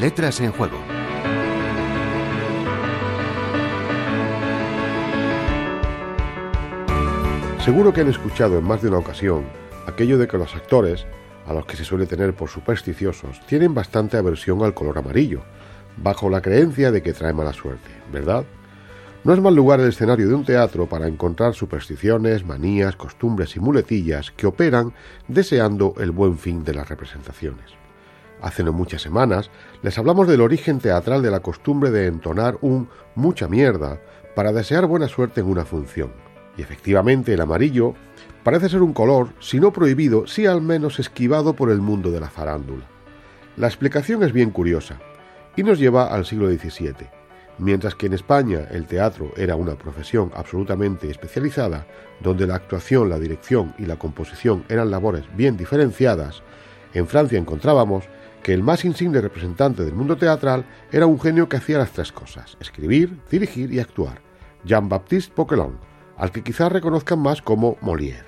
letras en juego. Seguro que han escuchado en más de una ocasión aquello de que los actores, a los que se suele tener por supersticiosos, tienen bastante aversión al color amarillo, bajo la creencia de que trae mala suerte, ¿verdad? No es mal lugar el escenario de un teatro para encontrar supersticiones, manías, costumbres y muletillas que operan deseando el buen fin de las representaciones. Hace no muchas semanas les hablamos del origen teatral de la costumbre de entonar un mucha mierda para desear buena suerte en una función. Y efectivamente el amarillo parece ser un color, si no prohibido, sí al menos esquivado por el mundo de la farándula. La explicación es bien curiosa y nos lleva al siglo XVII. Mientras que en España el teatro era una profesión absolutamente especializada, donde la actuación, la dirección y la composición eran labores bien diferenciadas, en Francia encontrábamos que el más insigne representante del mundo teatral era un genio que hacía las tres cosas, escribir, dirigir y actuar, Jean-Baptiste Poquelin, al que quizás reconozcan más como Molière.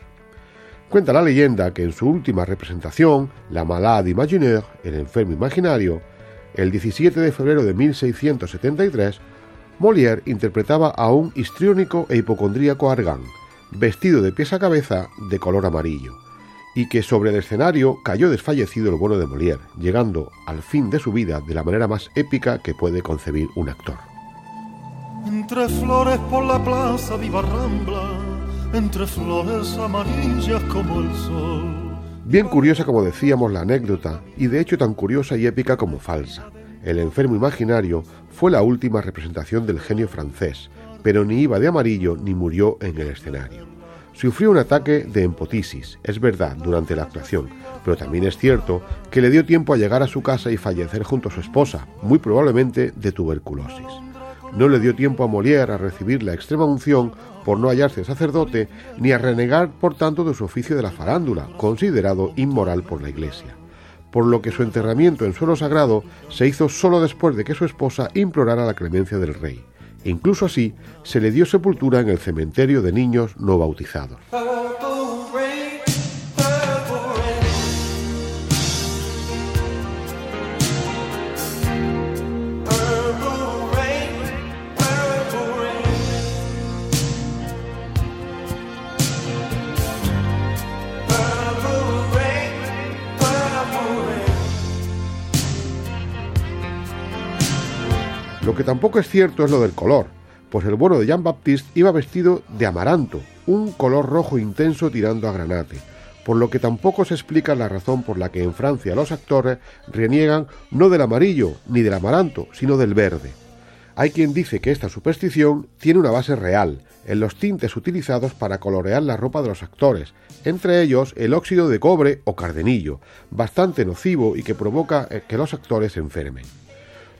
Cuenta la leyenda que en su última representación, La Malade Imaginaire, el enfermo imaginario, el 17 de febrero de 1673, Molière interpretaba a un histriónico e hipocondríaco Argan, vestido de pies a cabeza de color amarillo, y que sobre el escenario cayó desfallecido el bueno de Molière, llegando al fin de su vida de la manera más épica que puede concebir un actor. Entre flores por la plaza viva Rambla, entre flores amarillas como el sol Bien curiosa como decíamos la anécdota, y de hecho tan curiosa y épica como falsa. El enfermo imaginario fue la última representación del genio francés, pero ni iba de amarillo ni murió en el escenario. Sufrió un ataque de empotisis, es verdad, durante la actuación, pero también es cierto que le dio tiempo a llegar a su casa y fallecer junto a su esposa, muy probablemente de tuberculosis. No le dio tiempo a Molière a recibir la extrema unción por no hallarse sacerdote, ni a renegar por tanto de su oficio de la farándula, considerado inmoral por la Iglesia. Por lo que su enterramiento en suelo sagrado se hizo solo después de que su esposa implorara la clemencia del rey. Incluso así se le dio sepultura en el cementerio de niños no bautizados. Lo que tampoco es cierto es lo del color, pues el bueno de Jean-Baptiste iba vestido de amaranto, un color rojo intenso tirando a granate, por lo que tampoco se explica la razón por la que en Francia los actores reniegan no del amarillo ni del amaranto, sino del verde. Hay quien dice que esta superstición tiene una base real, en los tintes utilizados para colorear la ropa de los actores, entre ellos el óxido de cobre o cardenillo, bastante nocivo y que provoca eh, que los actores se enfermen.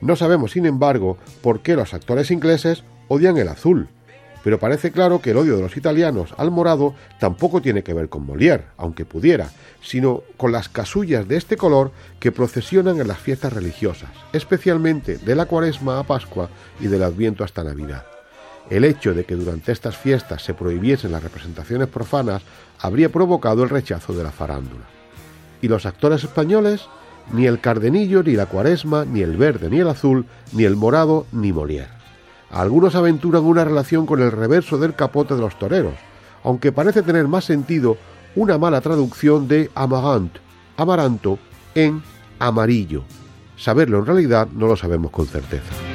No sabemos, sin embargo, por qué los actores ingleses odian el azul, pero parece claro que el odio de los italianos al morado tampoco tiene que ver con Molière, aunque pudiera, sino con las casullas de este color que procesionan en las fiestas religiosas, especialmente de la cuaresma a Pascua y del Adviento hasta Navidad. El hecho de que durante estas fiestas se prohibiesen las representaciones profanas habría provocado el rechazo de la farándula. ¿Y los actores españoles? Ni el cardenillo, ni la cuaresma, ni el verde, ni el azul, ni el morado, ni Molière. Algunos aventuran una relación con el reverso del capote de los toreros, aunque parece tener más sentido una mala traducción de amarant, amaranto, en amarillo. Saberlo en realidad no lo sabemos con certeza.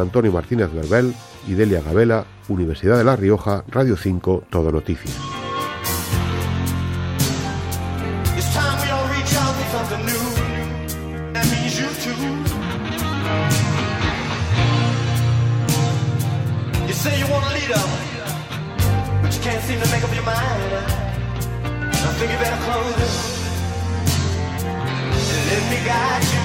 Antonio Martínez Verbel y Delia Gabela, Universidad de La Rioja, Radio 5, Todo Noticias. Let me guide you.